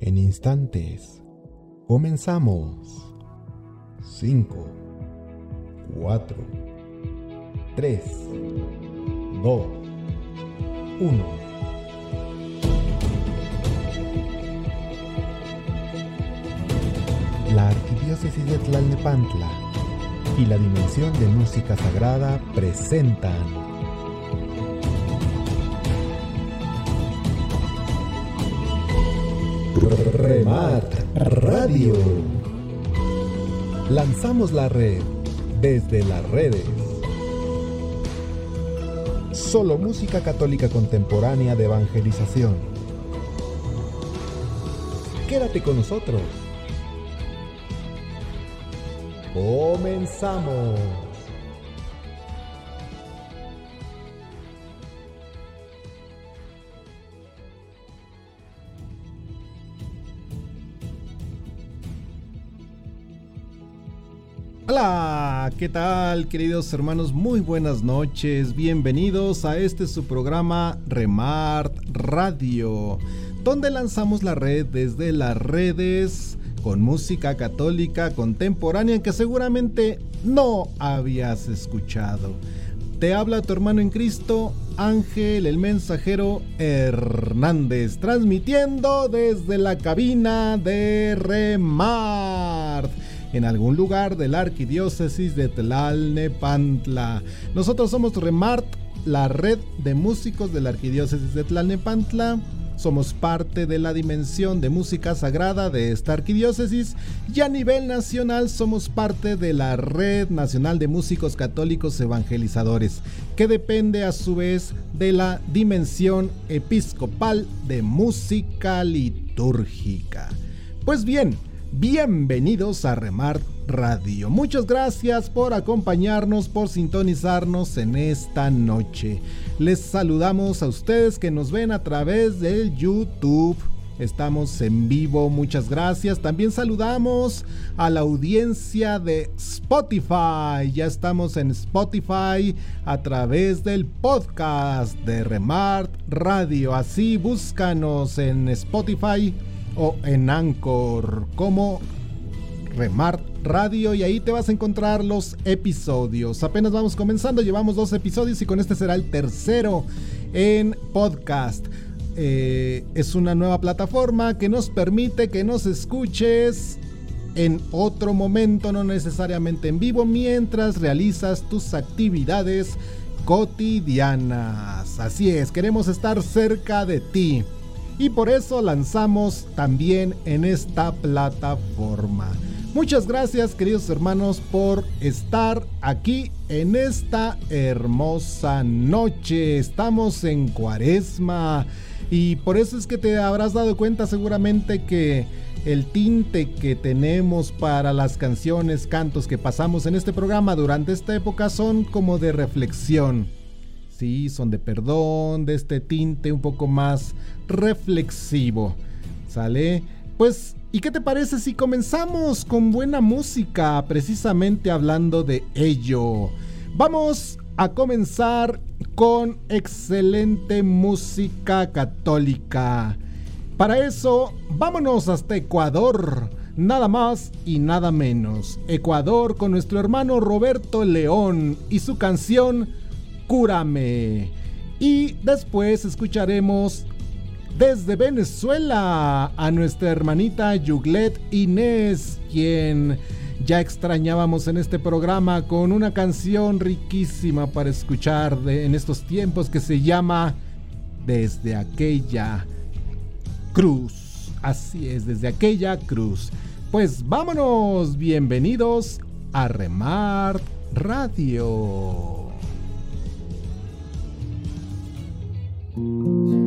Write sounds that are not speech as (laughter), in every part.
En instantes, comenzamos. 5, 4, 3, 2, 1. La Arquidiócesis de Tlalnepantla y la Dimensión de Música Sagrada presentan Remat Radio. Lanzamos la red desde las redes. Solo música católica contemporánea de evangelización. Quédate con nosotros. Comenzamos. ¿Qué tal queridos hermanos? Muy buenas noches, bienvenidos a este su programa Remart Radio, donde lanzamos la red desde las redes con música católica contemporánea que seguramente no habías escuchado. Te habla tu hermano en Cristo, Ángel el mensajero Hernández, transmitiendo desde la cabina de Remart en algún lugar de la arquidiócesis de Tlalnepantla. Nosotros somos Remart, la red de músicos de la arquidiócesis de Tlalnepantla. Somos parte de la dimensión de música sagrada de esta arquidiócesis y a nivel nacional somos parte de la Red Nacional de Músicos Católicos Evangelizadores, que depende a su vez de la dimensión episcopal de música litúrgica. Pues bien, Bienvenidos a Remar Radio. Muchas gracias por acompañarnos, por sintonizarnos en esta noche. Les saludamos a ustedes que nos ven a través del YouTube. Estamos en vivo, muchas gracias. También saludamos a la audiencia de Spotify. Ya estamos en Spotify a través del podcast de Remart Radio. Así búscanos en Spotify o en Anchor como Remart Radio y ahí te vas a encontrar los episodios. Apenas vamos comenzando, llevamos dos episodios y con este será el tercero en podcast. Eh, es una nueva plataforma que nos permite que nos escuches en otro momento, no necesariamente en vivo, mientras realizas tus actividades cotidianas. Así es, queremos estar cerca de ti y por eso lanzamos también en esta plataforma. Muchas gracias queridos hermanos por estar aquí en esta hermosa noche. Estamos en cuaresma y por eso es que te habrás dado cuenta seguramente que el tinte que tenemos para las canciones, cantos que pasamos en este programa durante esta época son como de reflexión Sí, son de perdón, de este tinte un poco más reflexivo. ¿Sale? Pues, ¿y qué te parece si comenzamos con buena música, precisamente hablando de ello? Vamos a comenzar con excelente música católica. Para eso, vámonos hasta Ecuador. Nada más y nada menos. Ecuador con nuestro hermano Roberto León y su canción Cúrame. Y después escucharemos desde Venezuela a nuestra hermanita Yuglet Inés, quien ya extrañábamos en este programa con una canción riquísima para escuchar en estos tiempos que se llama Desde aquella cruz. Así es, desde aquella cruz. Pues vámonos, bienvenidos a Remar Radio. Cúrame,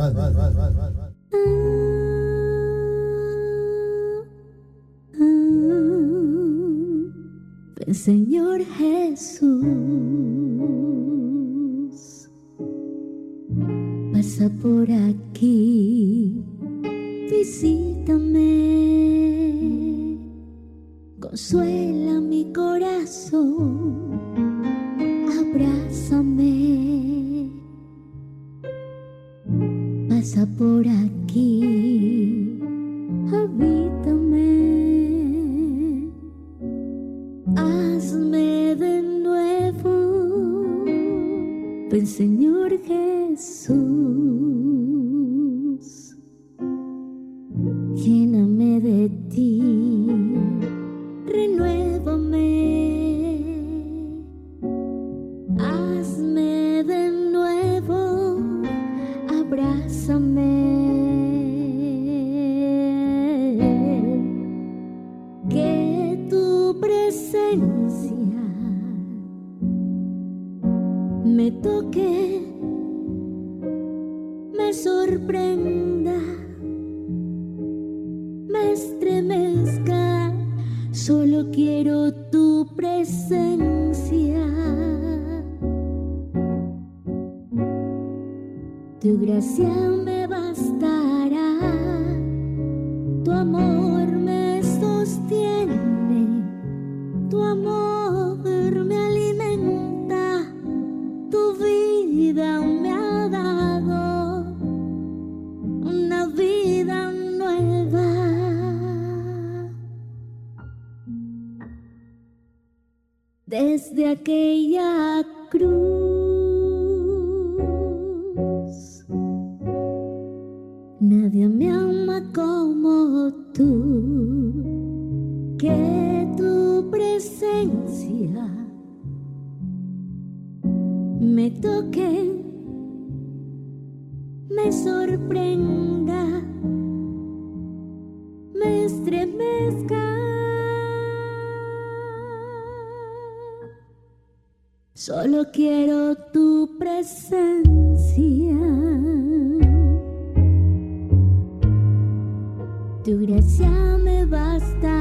Ven Señor Jesús, pasa por aquí, visítame, consuela mi corazón. por ahí. Desde aquella cruz. Nadie me ama como tú, que tu presencia me toque, me sorprenda, Solo quiero tu presencia. Tu gracia me bastará.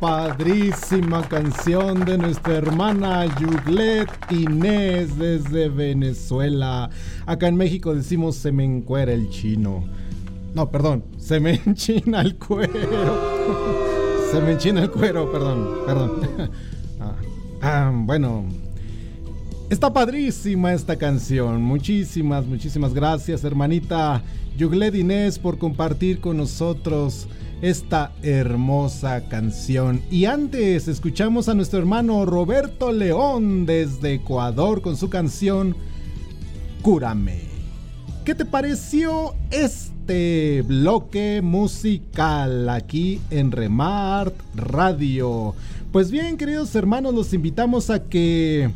Padrísima canción de nuestra hermana Yuglet Inés desde Venezuela. Acá en México decimos se me encuera el chino. No, perdón, se me (laughs) enchina el cuero. (laughs) Se me enchina el cuero, perdón, perdón. (laughs) Ah, ah, bueno, Está padrísima esta canción. Muchísimas, muchísimas gracias, hermanita Yuglet Inés, por compartir con nosotros esta hermosa canción. Y antes escuchamos a nuestro hermano Roberto León desde Ecuador con su canción Cúrame. ¿Qué te pareció este bloque musical aquí en Remart Radio? Pues bien, queridos hermanos, los invitamos a que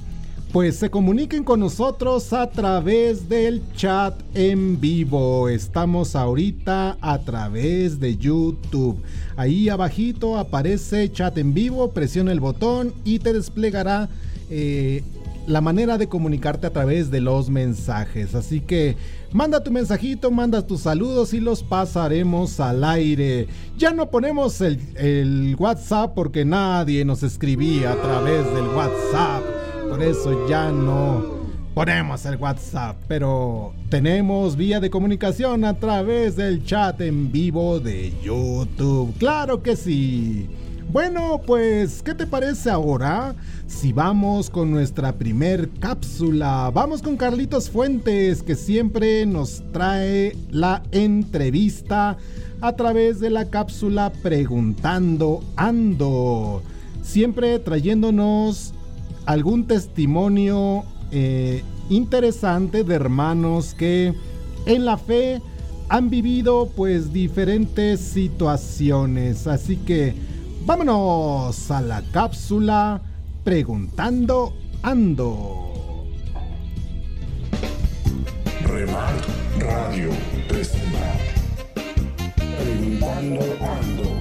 pues se comuniquen con nosotros a través del chat en vivo. Estamos ahorita a través de YouTube. Ahí abajito aparece chat en vivo, presiona el botón y te desplegará eh, la manera de comunicarte a través de los mensajes. Así que manda tu mensajito, manda tus saludos y los pasaremos al aire. Ya no ponemos el, el WhatsApp porque nadie nos escribía a través del WhatsApp. Por eso ya no ponemos el WhatsApp, pero tenemos vía de comunicación a través del chat en vivo de YouTube. Claro que sí. Bueno, pues, ¿qué te parece ahora? Si vamos con nuestra primer cápsula, vamos con Carlitos Fuentes, que siempre nos trae la entrevista a través de la cápsula Preguntando Ando. Siempre trayéndonos algún testimonio eh, interesante de hermanos que en la fe han vivido pues diferentes situaciones. Así que vámonos a la cápsula preguntando ando. Remar Radio presenta Preguntando Ando.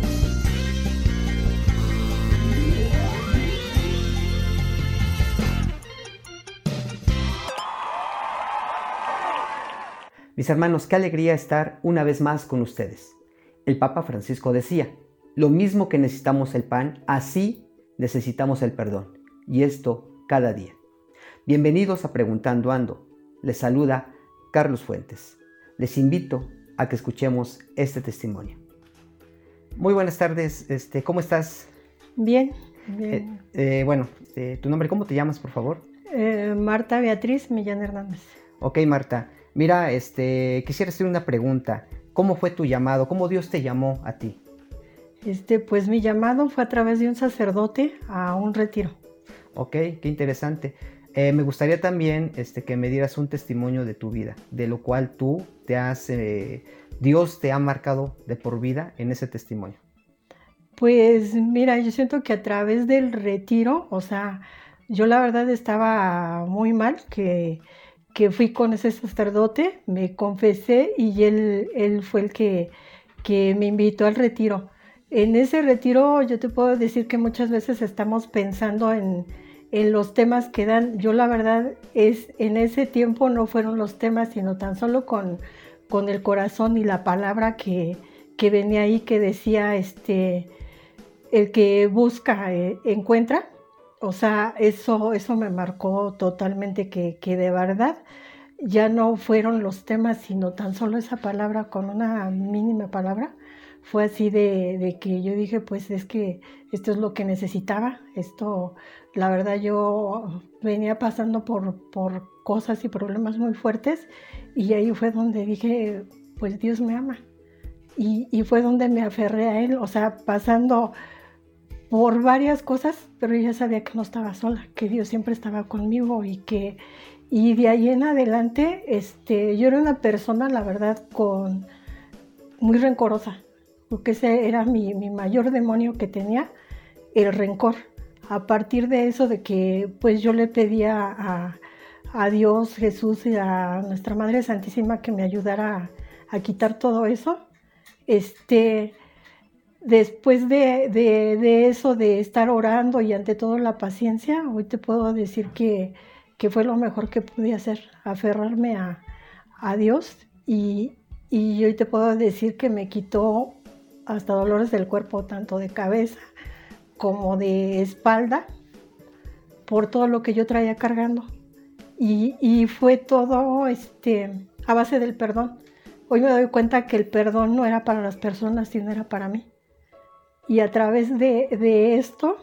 Mis hermanos, qué alegría estar una vez más con ustedes. El Papa Francisco decía, lo mismo que necesitamos el pan, así necesitamos el perdón. Y esto cada día. Bienvenidos a Preguntando Ando. Les saluda Carlos Fuentes. Les invito a que escuchemos este testimonio. Muy buenas tardes, este, ¿cómo estás? Bien, Eh, bien. eh, bueno, eh, tu nombre, ¿cómo te llamas, por favor? Marta Beatriz Millán Hernández. Ok, Marta. Mira, este, quisiera hacer una pregunta. ¿Cómo fue tu llamado? ¿Cómo Dios te llamó a ti? Este, pues mi llamado fue a través de un sacerdote a un retiro. Ok, qué interesante. Eh, me gustaría también este, que me dieras un testimonio de tu vida, de lo cual tú te has, eh, Dios te ha marcado de por vida en ese testimonio. Pues mira, yo siento que a través del retiro, o sea, yo la verdad estaba muy mal, que, que fui con ese sacerdote, me confesé y él, él fue el que, que me invitó al retiro. En ese retiro yo te puedo decir que muchas veces estamos pensando en, en los temas que dan. Yo la verdad es, en ese tiempo no fueron los temas, sino tan solo con, con el corazón y la palabra que, que venía ahí que decía, este, el que busca eh, encuentra. O sea, eso, eso me marcó totalmente que, que de verdad ya no fueron los temas, sino tan solo esa palabra con una mínima palabra. Fue así de, de, que yo dije, pues es que esto es lo que necesitaba. Esto, la verdad, yo venía pasando por, por cosas y problemas muy fuertes y ahí fue donde dije, pues Dios me ama. Y, y fue donde me aferré a Él, o sea, pasando por varias cosas, pero ya sabía que no estaba sola, que Dios siempre estaba conmigo y que y de ahí en adelante, este, yo era una persona, la verdad, con muy rencorosa, porque ese era mi, mi mayor demonio que tenía, el rencor. A partir de eso, de que pues yo le pedía a, a Dios, Jesús y a nuestra Madre Santísima que me ayudara a, a quitar todo eso, este, después de, eso, de estar orando y ante todo la paciencia, hoy te puedo decir que, fue lo mejor que pude hacer, aferrarme a, Dios y, y, hoy te puedo decir que me quitó hasta dolores del cuerpo, tanto de cabeza como de espalda, por todo lo que yo traía cargando. Y, y fue todo este, a base del perdón. Hoy me doy cuenta que el perdón no era para las personas, sino era para mí. Y a través de, de, esto,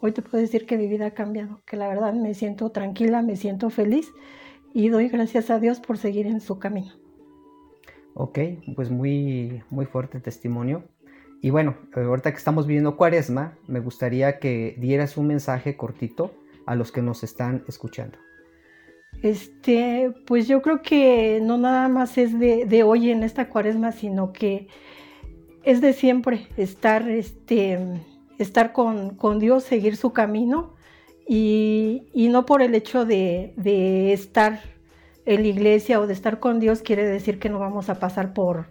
hoy te puedo decir que mi vida ha cambiado, que la verdad me siento tranquila, me siento feliz y doy gracias a Dios por seguir en su camino. Ok, pues muy, muy fuerte testimonio. Y bueno, ahorita que estamos viviendo cuaresma, me gustaría que dieras un mensaje cortito a los que nos están escuchando. Este, pues yo creo que no nada más es de, de hoy en esta cuaresma, sino que es de siempre estar, este, estar con, con Dios, seguir su camino y, y no por el hecho de, de, estar en la iglesia o de estar con Dios quiere decir que no vamos a pasar por,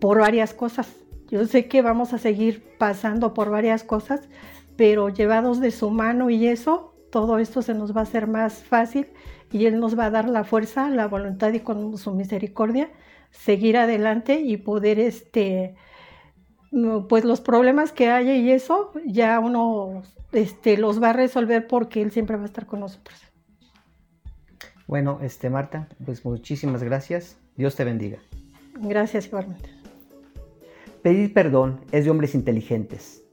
por varias cosas. Yo sé que vamos a seguir pasando por varias cosas, pero llevados de su mano y eso, todo esto se nos va a hacer más fácil y Él nos va a dar la fuerza, la voluntad y con su misericordia seguir adelante y poder este, pues los problemas que haya y eso, ya uno este, los va a resolver porque Él siempre va a estar con nosotros. Bueno, este, Marta, pues muchísimas gracias. Dios te bendiga. Gracias igualmente. Pedir perdón es de hombres inteligentes,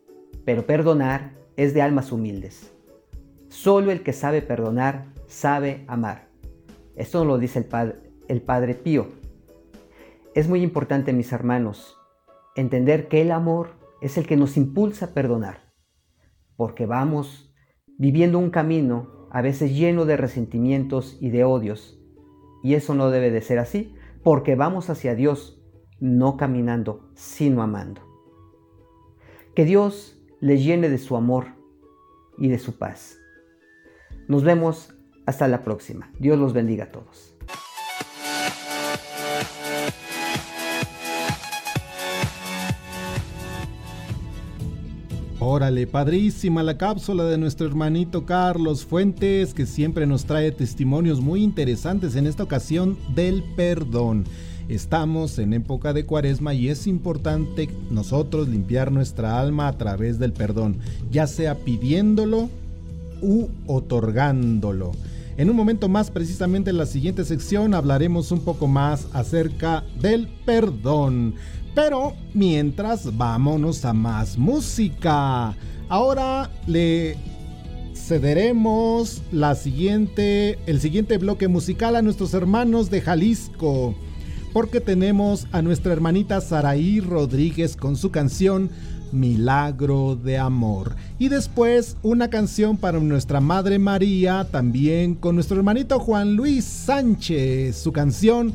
pero perdonar es de almas humildes. Solo el que sabe perdonar sabe amar. Esto nos lo dice el, pad el Padre Pío. Es muy importante, mis hermanos, entender que el amor es el que nos impulsa a perdonar, porque vamos viviendo un camino a veces lleno de resentimientos y de odios, y eso no debe de ser así, porque vamos hacia Dios no caminando, sino amando. Que Dios les llene de su amor y de su paz. Nos vemos hasta la próxima. Dios los bendiga a todos. Órale, padrísima la cápsula de nuestro hermanito Carlos Fuentes, que siempre nos trae testimonios muy interesantes en esta ocasión del perdón. Estamos en época de cuaresma y es importante nosotros limpiar nuestra alma a través del perdón, ya sea pidiéndolo u otorgándolo. En un momento más, precisamente en la siguiente sección, hablaremos un poco más acerca del perdón. Pero mientras, vámonos a más música. Ahora le cederemos la siguiente, el siguiente bloque musical a nuestros hermanos de Jalisco, porque tenemos a nuestra hermanita Saraí Rodríguez con su canción Milagro de Amor. Y después una canción para nuestra Madre María, también con nuestro hermanito Juan Luis Sánchez, su canción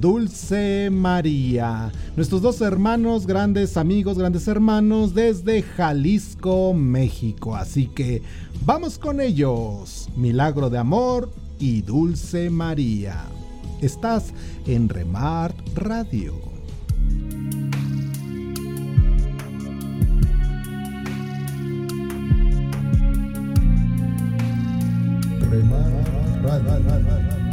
Dulce María. Nuestros dos hermanos, grandes amigos, grandes hermanos desde Jalisco, México. Así que vamos con ellos. Milagro de Amor y Dulce María. Estás en Remart Radio. Remart Radio.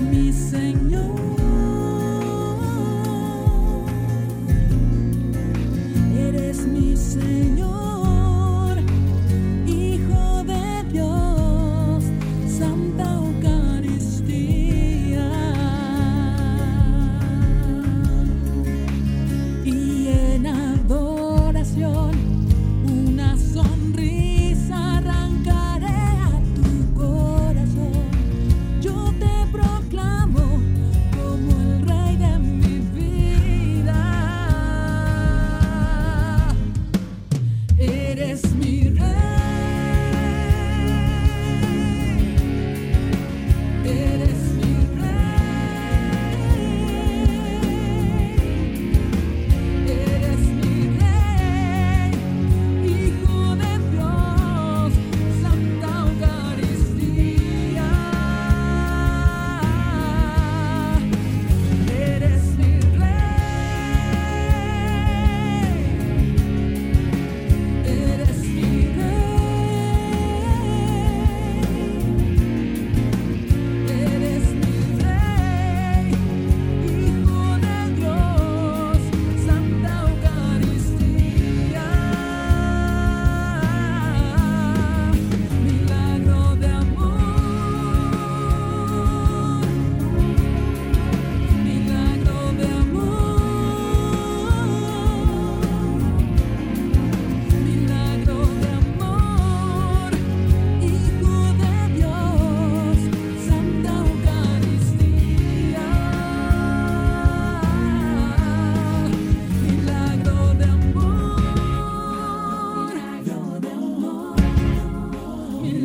mi Señor.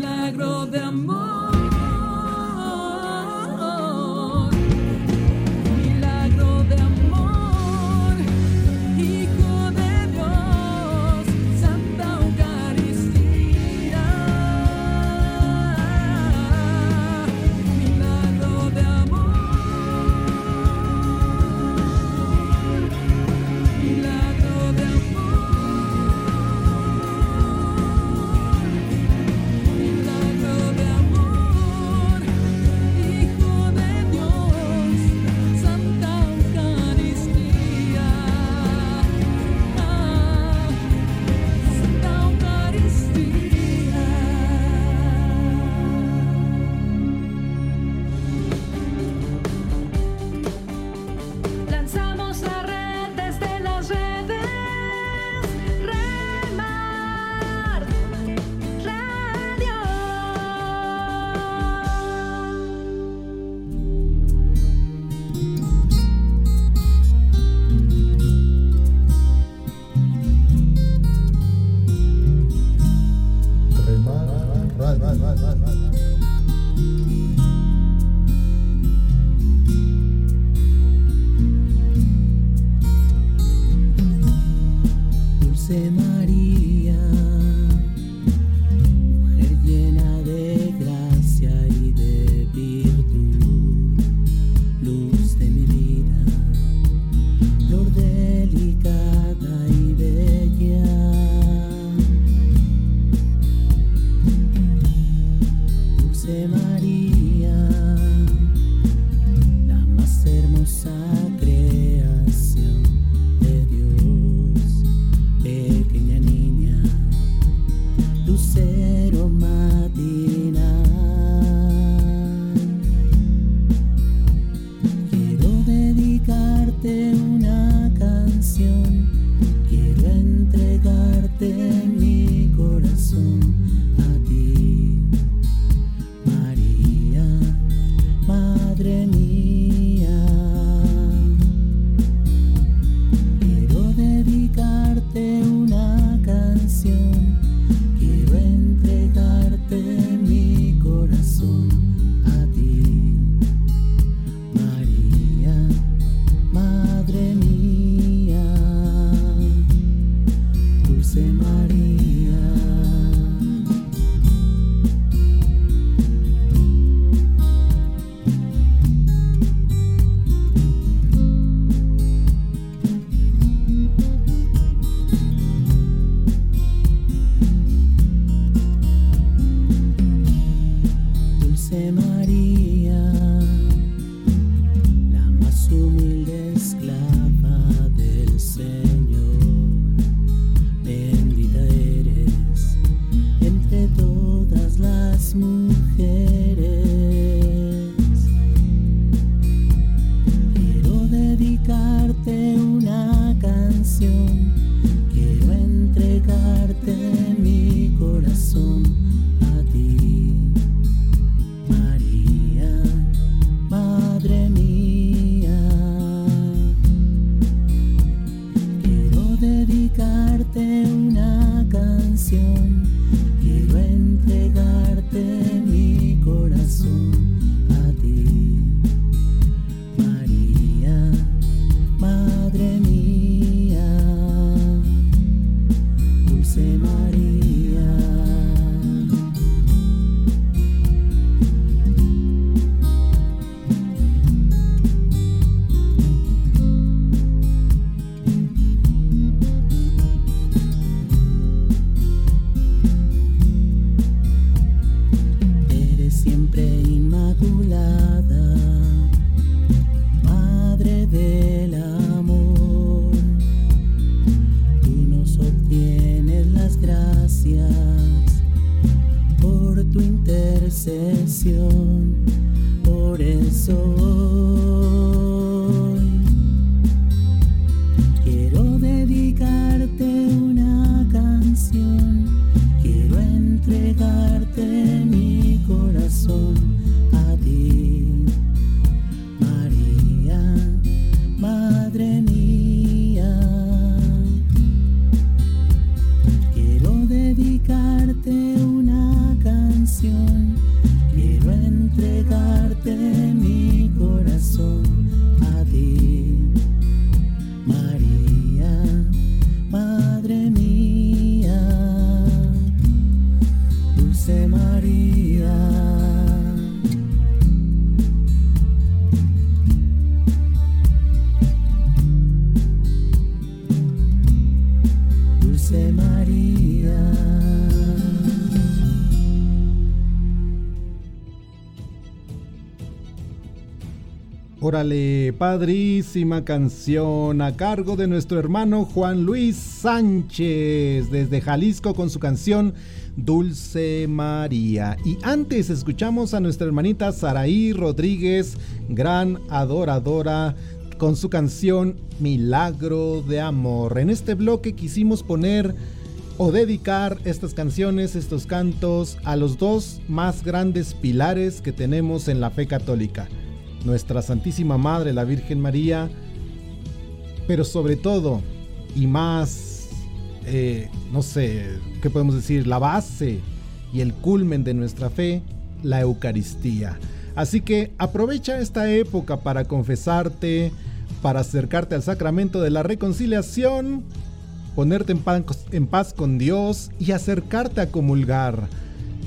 milagro de amor. Padrísima canción a cargo de nuestro hermano Juan Luis Sánchez desde Jalisco con su canción Dulce María. Y antes escuchamos a nuestra hermanita Saraí Rodríguez, gran adoradora, con su canción Milagro de Amor. En este bloque quisimos poner o dedicar estas canciones, estos cantos a los dos más grandes pilares que tenemos en la fe católica nuestra Santísima Madre, la Virgen María, pero sobre todo y más, eh, no sé, ¿qué podemos decir? La base y el culmen de nuestra fe, la Eucaristía. Así que aprovecha esta época para confesarte, para acercarte al sacramento de la reconciliación, ponerte en en paz con Dios y acercarte a comulgar.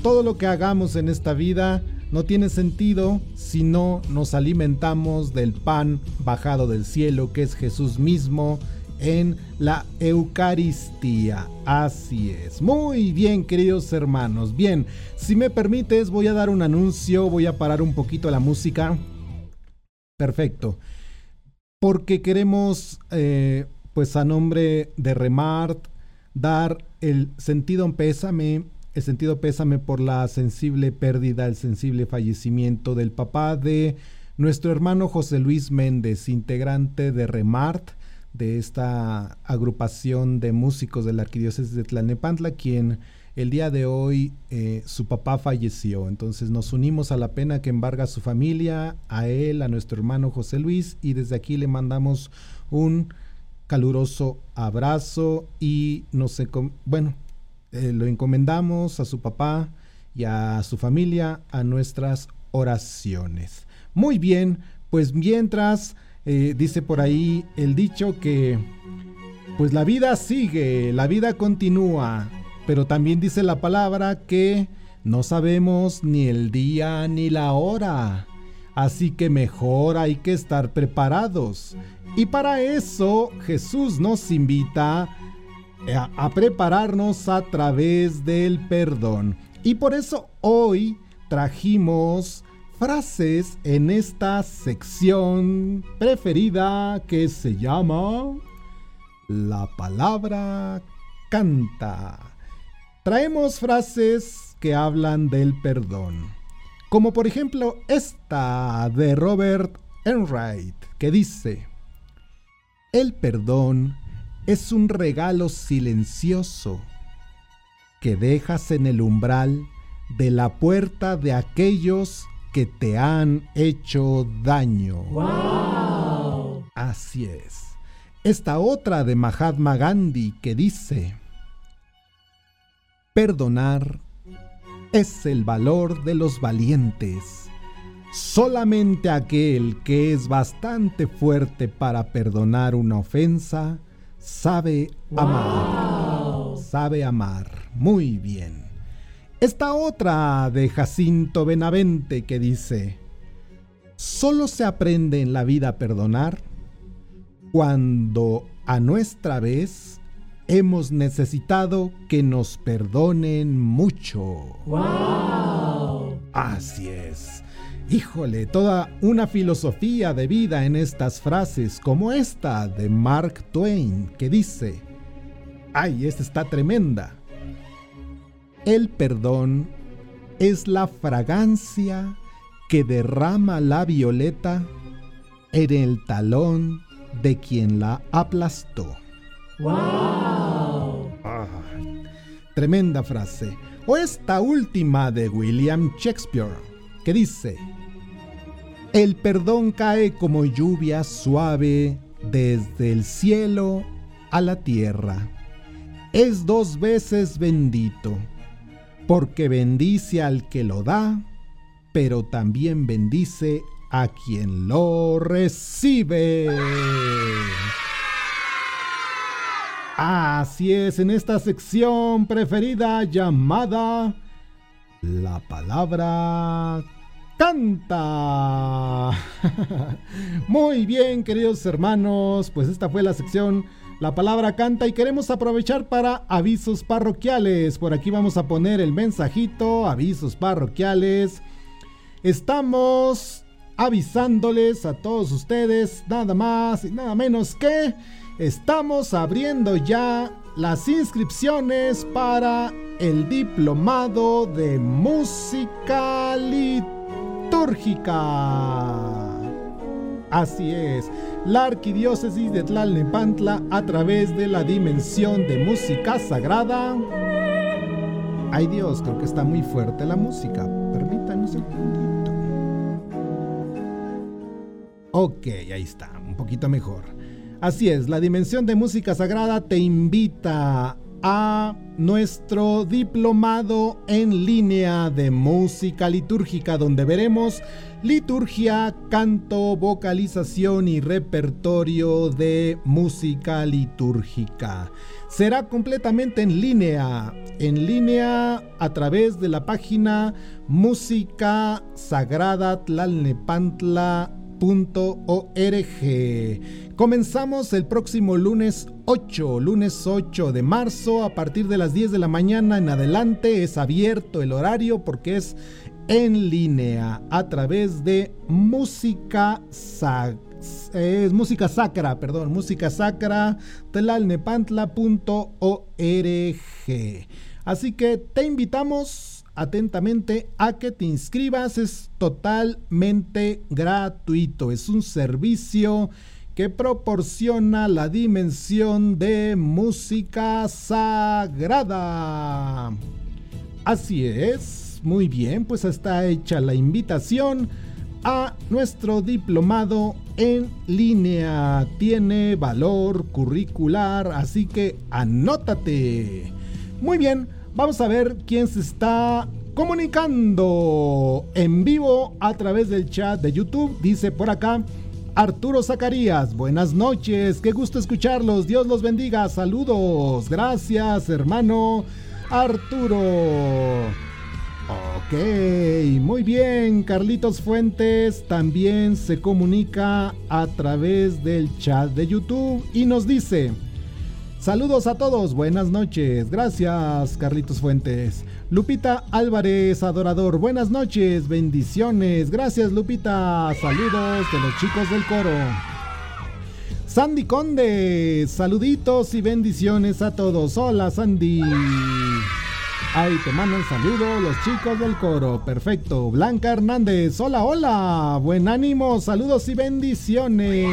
Todo lo que hagamos en esta vida no tiene sentido si no nos alimentamos del pan bajado del cielo que es Jesús mismo en la Eucaristía. Así es. Muy bien, queridos hermanos. Bien, si me permites voy a dar un anuncio, voy a parar un poquito la música. Perfecto. Porque queremos, eh, pues a nombre de Remart, dar el sentido en pésame el sentido pésame por la sensible pérdida, el sensible fallecimiento del papá de nuestro hermano José Luis Méndez, integrante de Remart, de esta agrupación de músicos de la arquidiócesis de Tlalnepantla, quien el día de hoy eh, su papá falleció. Entonces nos unimos a la pena que embarga a su familia, a él, a nuestro hermano José Luis, y desde aquí le mandamos un caluroso abrazo y no sé, bueno, eh, lo encomendamos a su papá y a su familia a nuestras oraciones. Muy bien, pues mientras eh, dice por ahí el dicho que pues la vida sigue, la vida continúa, pero también dice la palabra que no sabemos ni el día ni la hora. Así que mejor hay que estar preparados. Y para eso Jesús nos invita a, prepararnos a través del perdón. Y por eso hoy trajimos frases en esta sección preferida que se llama La palabra canta. Traemos frases que hablan del perdón. Como por ejemplo esta de Robert Enright que dice, el perdón es un regalo silencioso que dejas en el umbral de la puerta de aquellos que te han hecho daño. Así es. Esta otra de Mahatma Gandhi que dice, perdonar es el valor de los valientes. Solamente aquel que es bastante fuerte para perdonar una ofensa sabe amar. Sabe amar. Muy bien. Esta otra de Jacinto Benavente que dice, solo se aprende en la vida a perdonar cuando a nuestra vez hemos necesitado que nos perdonen mucho. Así es. Híjole, toda una filosofía de vida en estas frases, como esta de Mark Twain, que dice, ay, esta está tremenda. El perdón es la fragancia que derrama la violeta en el talón de quien la aplastó. ¡Wow! tremenda frase. O esta última de William Shakespeare, que dice, el perdón cae como lluvia suave desde el cielo a la tierra. Es dos veces bendito, porque bendice al que lo da, pero también bendice a quien lo recibe. Así es, en esta sección preferida llamada La palabra canta. (laughs) Muy bien, queridos hermanos, pues esta fue la sección La palabra canta y queremos aprovechar para avisos parroquiales. Por aquí vamos a poner el mensajito, avisos parroquiales. Estamos avisándoles a todos ustedes nada más y nada menos que estamos abriendo ya las inscripciones para el diplomado de música litúrgica. Así es, la arquidiócesis de Tlalnepantla a través de la dimensión de música sagrada. Ay Dios, creo que está muy fuerte la música. Permítanme un segundito. Ok, ahí está, un poquito mejor. Así es, la dimensión de música sagrada te invita a nuestro diplomado en línea de música litúrgica, donde veremos liturgia, canto, vocalización y repertorio de música litúrgica. Será completamente en línea, en línea a través de la página Música Sagrada Tlalnepantla .org. Comenzamos el próximo lunes 8, lunes 8 de marzo a partir de las 10 de la mañana en adelante es abierto el horario porque es en línea a través de música es música sacra, perdón, música sacra telalnepantla.org. Así que te invitamos atentamente a que te inscribas. Es totalmente gratuito. Es un servicio que proporciona la dimensión de música sagrada. Así es, muy bien, pues está hecha la invitación a nuestro diplomado en línea. Tiene valor curricular, así que anótate. Muy bien, Vamos a ver quién se está comunicando en vivo a través del chat de YouTube. Dice por acá Arturo Zacarías. Buenas noches, qué gusto escucharlos. Dios los bendiga. Saludos. Gracias, hermano Arturo. Ok, muy bien. Carlitos Fuentes también se comunica a través del chat de YouTube y nos dice... Saludos a todos, buenas noches. Gracias, Carlitos Fuentes. Lupita Álvarez, adorador, buenas noches, bendiciones. Gracias, Lupita. Saludos de los chicos del coro. Sandy Conde, saluditos y bendiciones a todos. Hola, Sandy. Ahí te mandan saludos los chicos del coro. Perfecto. Blanca Hernández, hola, hola. Buen ánimo, saludos y bendiciones.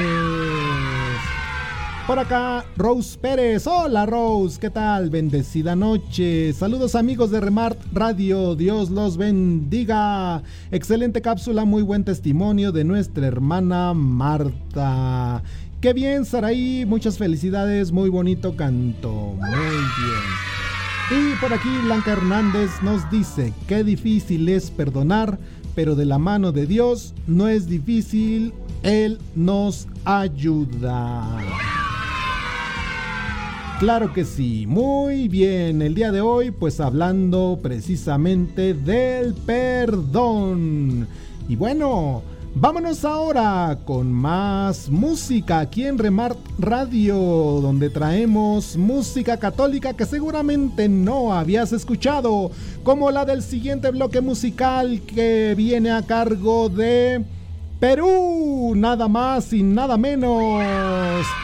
Por acá, Rose Pérez. Hola Rose, ¿qué tal? Bendecida noche. Saludos amigos de Remart Radio. Dios los bendiga. Excelente cápsula, muy buen testimonio de nuestra hermana Marta. Qué bien, Saraí. Muchas felicidades. Muy bonito canto. Muy bien. Y por aquí Blanca Hernández nos dice, qué difícil es perdonar, pero de la mano de Dios no es difícil, Él nos ayuda. Claro que sí, muy bien. El día de hoy pues hablando precisamente del perdón. Y bueno, Vámonos ahora con más música aquí en Remart Radio, donde traemos música católica que seguramente no habías escuchado, como la del siguiente bloque musical que viene a cargo de Perú, nada más y nada menos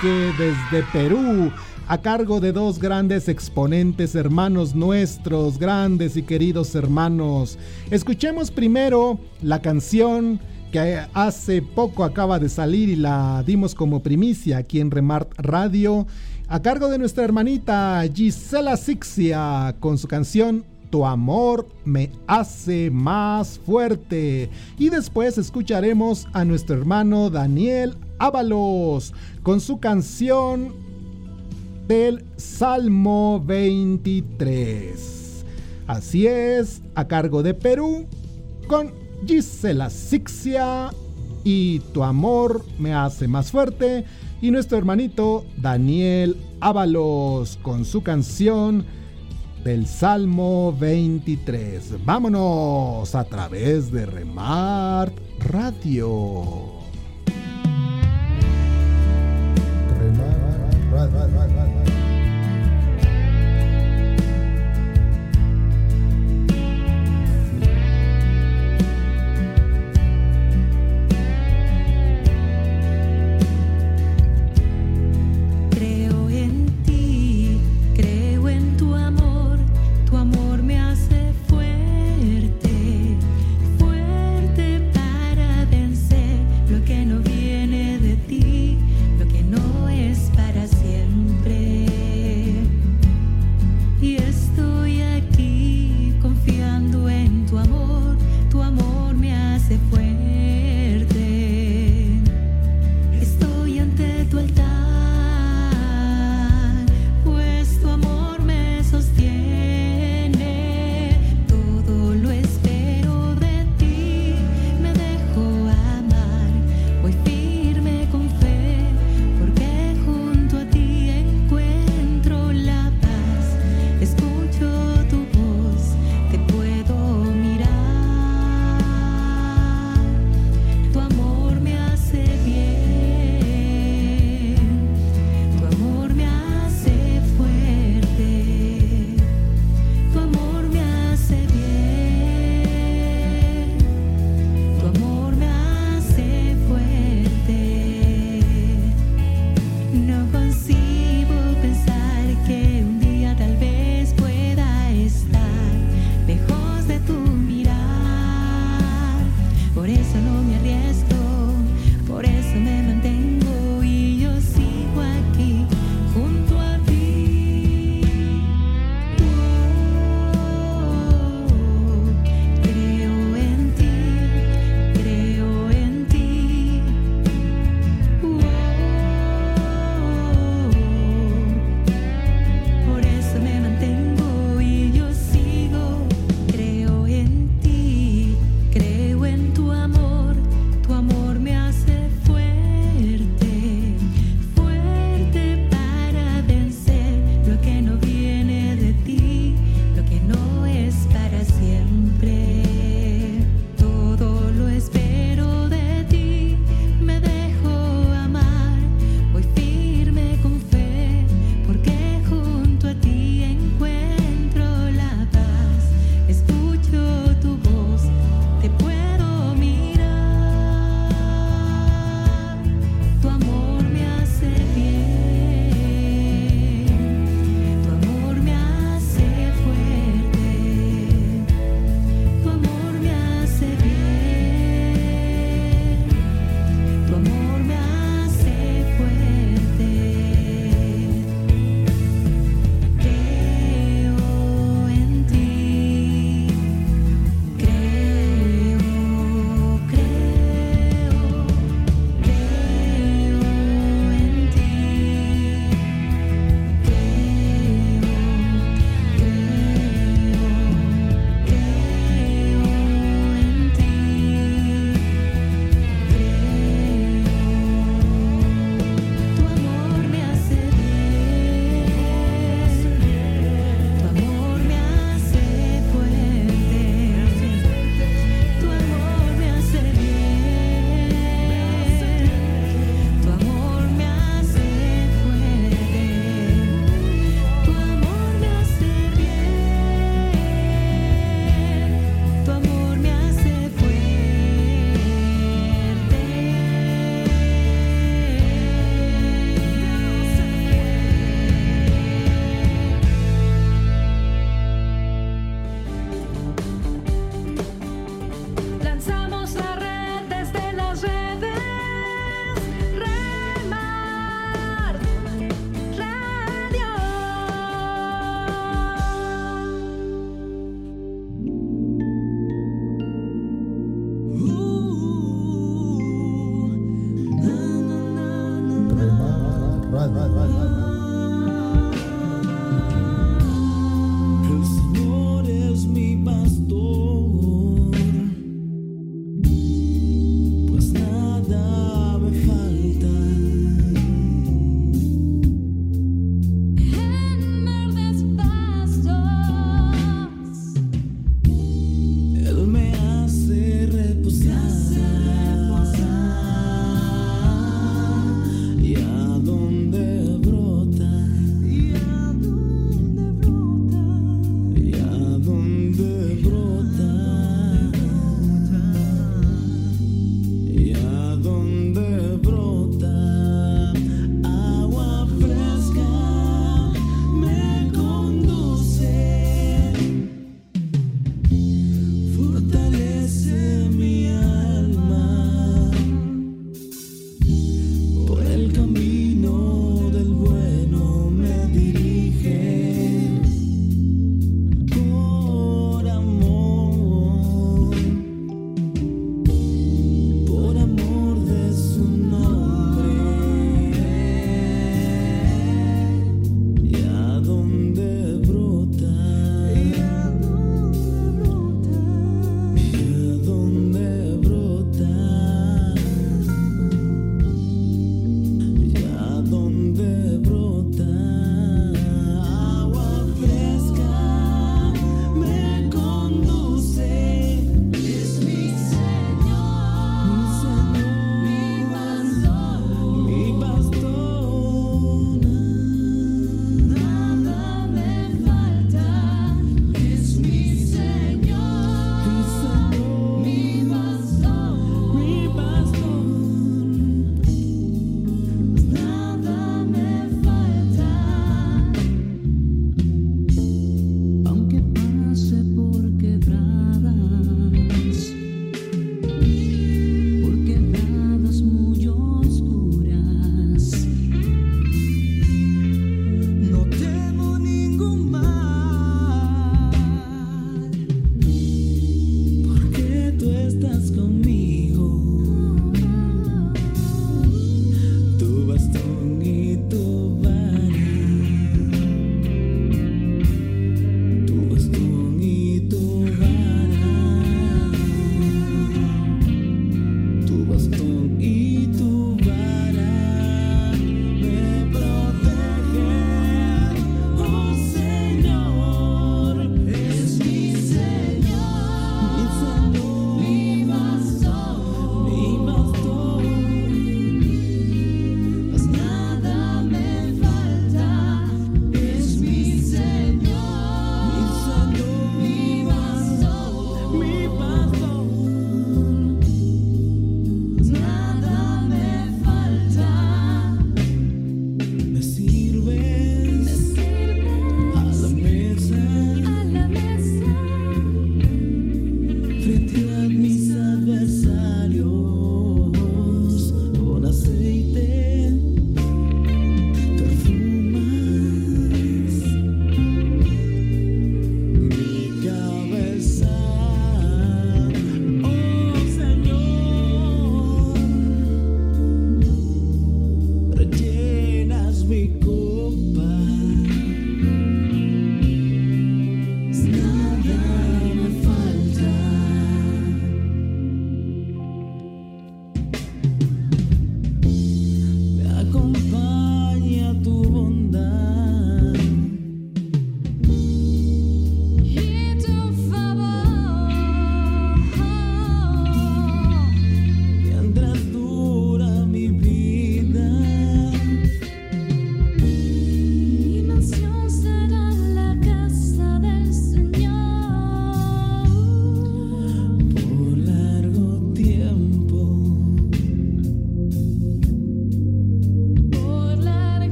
que desde Perú a cargo de dos grandes exponentes, hermanos nuestros, grandes y queridos hermanos. Escuchemos primero la canción que hace poco acaba de salir y la dimos como primicia aquí en Remart Radio, a cargo de nuestra hermanita Gisela Sixia con su canción Tu amor me hace más fuerte. Y después escucharemos a nuestro hermano Daniel Ábalos con su canción del Salmo 23. Así es, a cargo de Perú con Gisela Sixia y Tu amor me hace más fuerte. Y nuestro hermanito Daniel Ábalos con su canción del Salmo 23. Vámonos a través de Remart Radio. Remart Radio.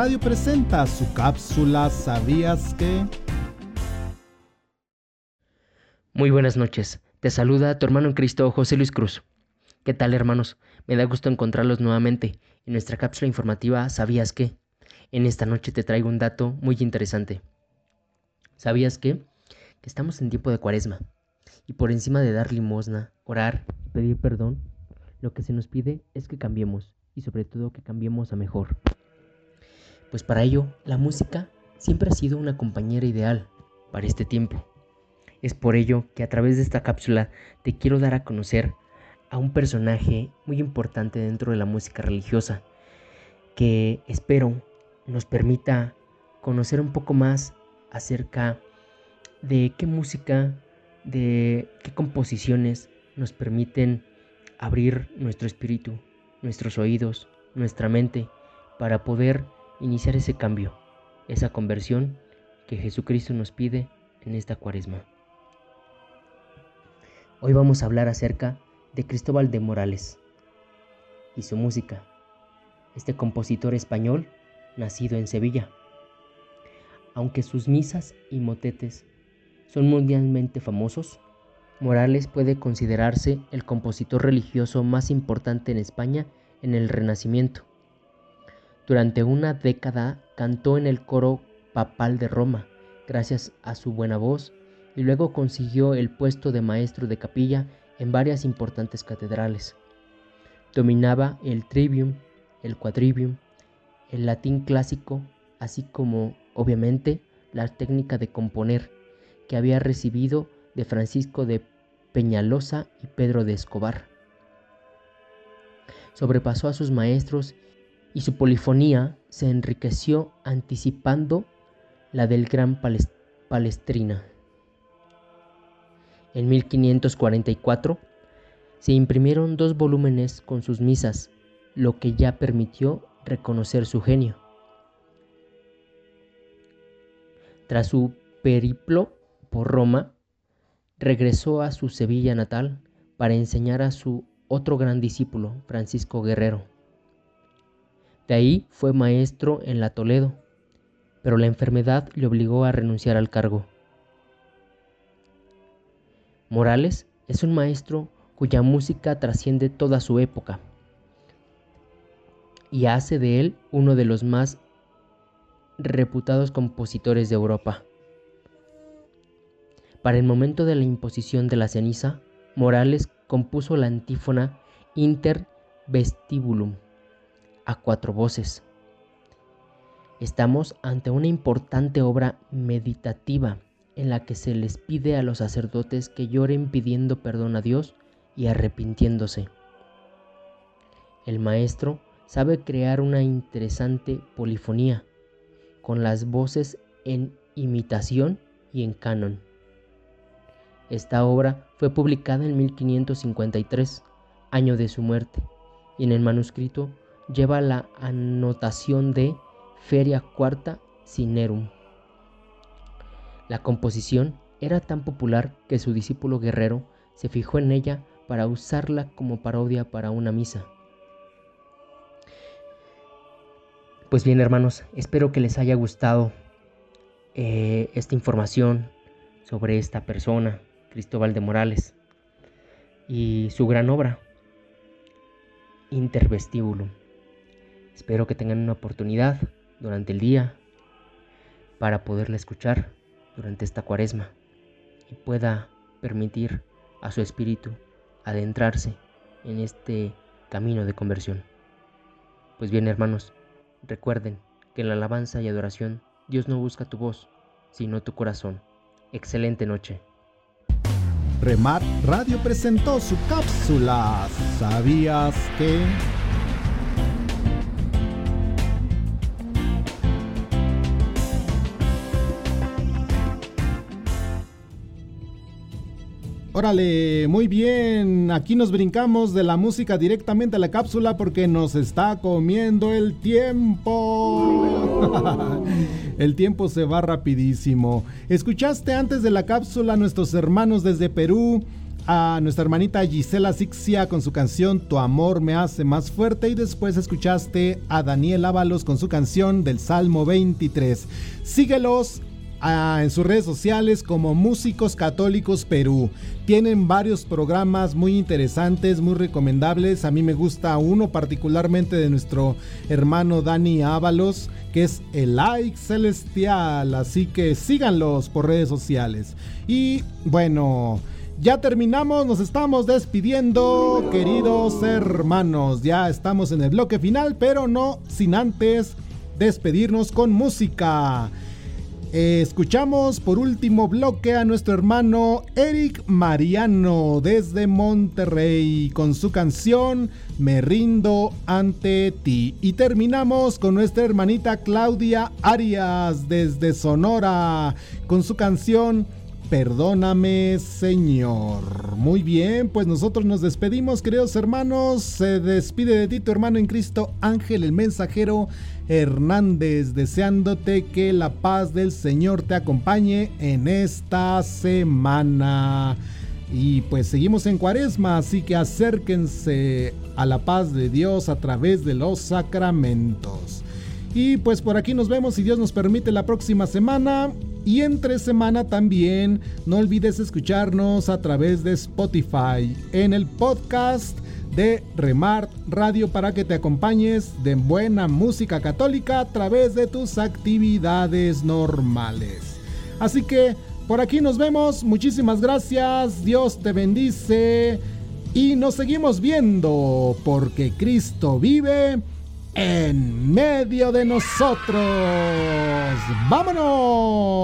Radio presenta su cápsula ¿Sabías que? Muy buenas noches. Te saluda tu hermano en Cristo, José Luis Cruz. ¿Qué tal, hermanos? Me da gusto encontrarlos nuevamente en nuestra cápsula informativa ¿Sabías qué? En esta noche te traigo un dato muy interesante. ¿Sabías qué? Que estamos en tiempo de cuaresma. Y por encima de dar limosna, orar y pedir perdón, lo que se nos pide es que cambiemos y sobre todo que cambiemos a mejor. Pues para ello, la música siempre ha sido una compañera ideal para este tiempo. Es por ello que a través de esta cápsula te quiero dar a conocer a un personaje muy importante dentro de la música religiosa, que espero nos permita conocer un poco más acerca de qué música, de qué composiciones nos permiten abrir nuestro espíritu, nuestros oídos, nuestra mente, para poder iniciar ese cambio, esa conversión que Jesucristo nos pide en esta cuaresma. Hoy vamos a hablar acerca de Cristóbal de Morales y su música. Este compositor español, nacido en Sevilla. Aunque sus misas y motetes son mundialmente famosos, Morales puede considerarse el compositor religioso más importante en España en el Renacimiento. Durante una década cantó en el coro papal de Roma, gracias a su buena voz y luego consiguió el puesto de maestro de capilla en varias importantes catedrales. Dominaba el trivium, el quadrivium, el latín clásico, así como, obviamente, la técnica de componer que había recibido de Francisco de Peñalosa y Pedro de Escobar. Sobrepasó a sus maestros y su polifonía se enriqueció anticipando la del gran Palestrina. En 1544 se imprimieron dos volúmenes con sus misas, lo que ya permitió reconocer su genio. Tras su periplo por Roma, regresó a su Sevilla natal para enseñar a su otro gran discípulo, Francisco Guerrero. De ahí fue maestro en la Toledo, pero la enfermedad le obligó a renunciar al cargo. Morales es un maestro cuya música trasciende toda su época y hace de él uno de los más reputados compositores de Europa. Para el momento de la imposición de la ceniza, Morales compuso la antífona Inter Vestibulum a cuatro voces. Estamos ante una importante obra meditativa en la que se les pide a los sacerdotes que lloren pidiendo perdón a Dios y arrepintiéndose. El maestro sabe crear una interesante polifonía con las voces en imitación y en canon. Esta obra fue publicada en 1553, año de su muerte, y en el manuscrito lleva la anotación de Feria Quarta Cinerum. La composición era tan popular que su discípulo Guerrero se fijó en ella para usarla como parodia para una misa. Pues bien hermanos, espero que les haya gustado eh, esta información sobre esta persona, Cristóbal de Morales, y su gran obra, Intervestíbulo. Espero que tengan una oportunidad durante el día para poderla escuchar durante esta cuaresma y pueda permitir a su espíritu adentrarse en este camino de conversión. Pues bien, hermanos, recuerden que en la alabanza y adoración Dios no busca tu voz, sino tu corazón. Excelente noche. Remar Radio presentó su cápsula. ¿Sabías que? Órale, muy bien. Aquí nos brincamos de la música directamente a la cápsula porque nos está comiendo el tiempo. (laughs) el tiempo se va rapidísimo. Escuchaste antes de la cápsula a nuestros hermanos desde Perú a nuestra hermanita Gisela Sixia con su canción Tu amor me hace más fuerte y después escuchaste a Daniel Ábalos con su canción del Salmo 23. Síguelos en sus redes sociales como Músicos Católicos Perú. Tienen varios programas muy interesantes, muy recomendables. A mí me gusta uno particularmente de nuestro hermano Dani Ábalos, que es el Like Celestial. Así que síganlos por redes sociales. Y bueno... Ya terminamos, nos estamos despidiendo, queridos hermanos. Ya estamos en el bloque final, pero no sin antes despedirnos con música. Escuchamos por último bloque a nuestro hermano Eric Mariano desde Monterrey con su canción Me rindo ante ti. Y terminamos con nuestra hermanita Claudia Arias desde Sonora con su canción Perdóname, Señor. Muy bien, pues nosotros nos despedimos, queridos hermanos. Se despide de ti tu hermano en Cristo, Ángel el mensajero Hernández, deseándote que la paz del Señor te acompañe en esta semana. Y pues seguimos en cuaresma, así que acérquense a la paz de Dios a través de los sacramentos. Y pues por aquí nos vemos si Dios nos permite la próxima semana. Y entre semana también. No olvides escucharnos a través de Spotify en el podcast de Remart Radio para que te acompañes de buena música católica a través de tus actividades normales. Así que por aquí nos vemos, muchísimas gracias, Dios te bendice. Y nos seguimos viendo porque Cristo vive en medio de nosotros. ¡Vámonos!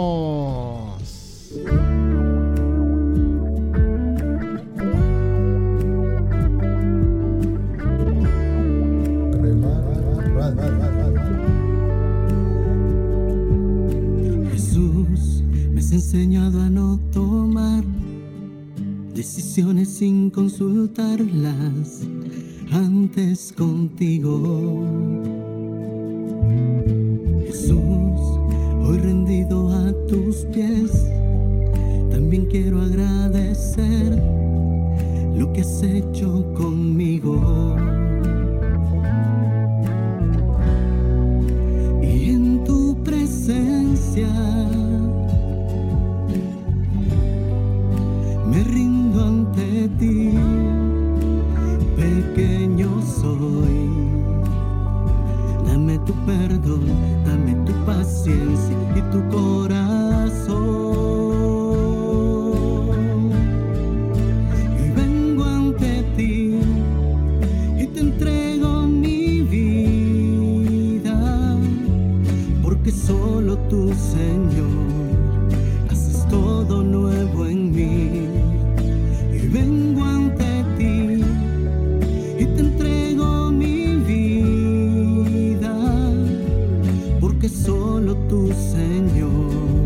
Jesús, me has enseñado a no tomar decisiones sin consultarlas antes contigo. Jesús, hoy rendido a tus pies, también quiero agradecer lo que has hecho conmigo. Y en tu presencia tu perdón, dame tu paciencia y tu corazón. Y vengo ante ti y te entrego mi vida, porque solo tú, Señor, solo tú, Señor,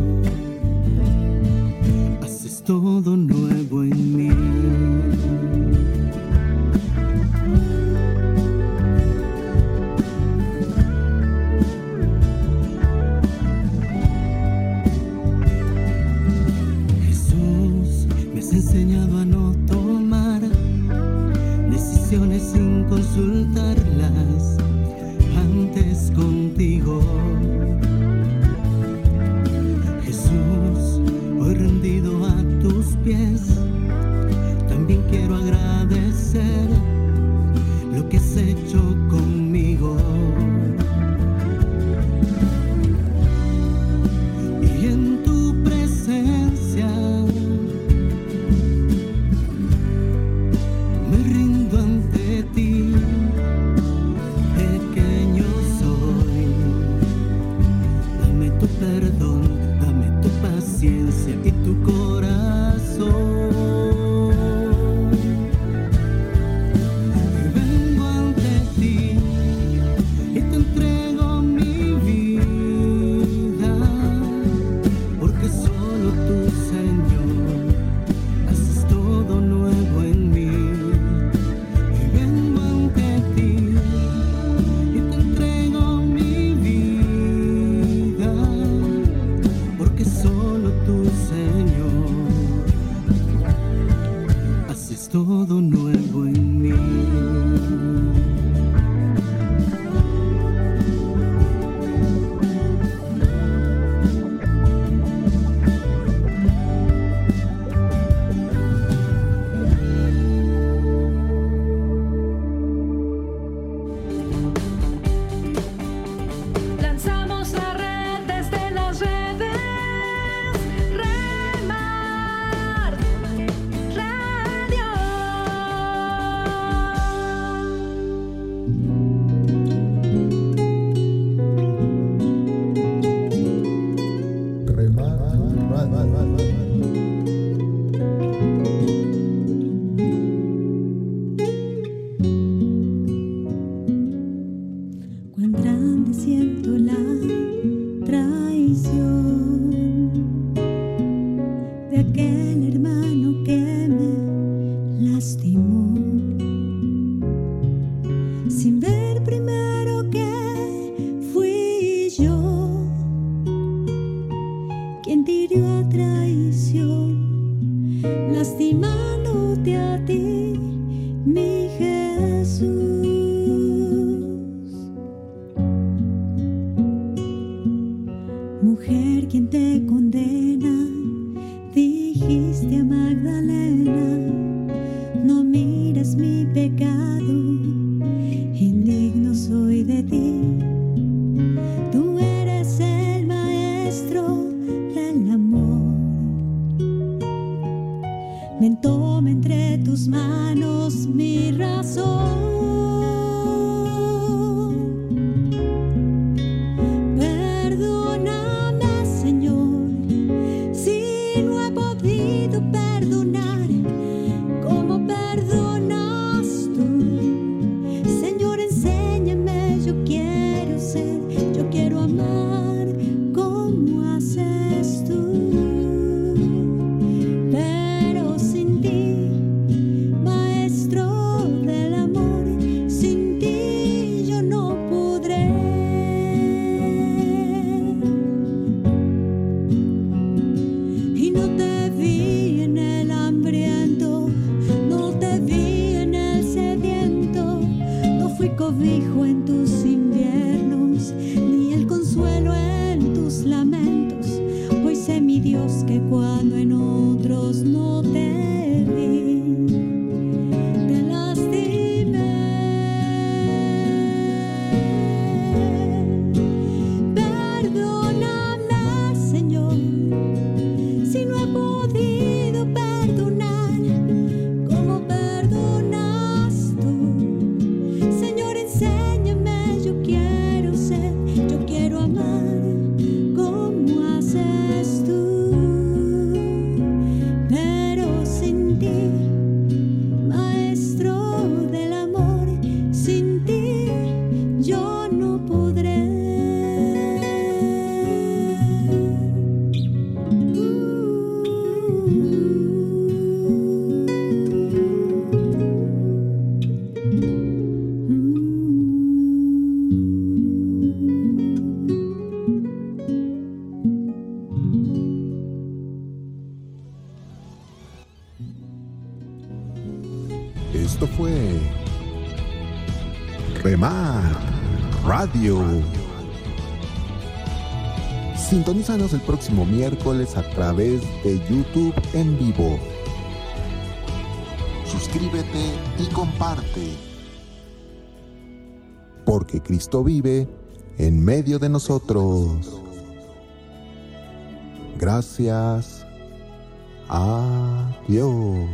Sintonízanos el próximo miércoles a través de YouTube en vivo. Suscríbete y comparte. Porque Cristo vive en medio de nosotros. Gracias. Adiós.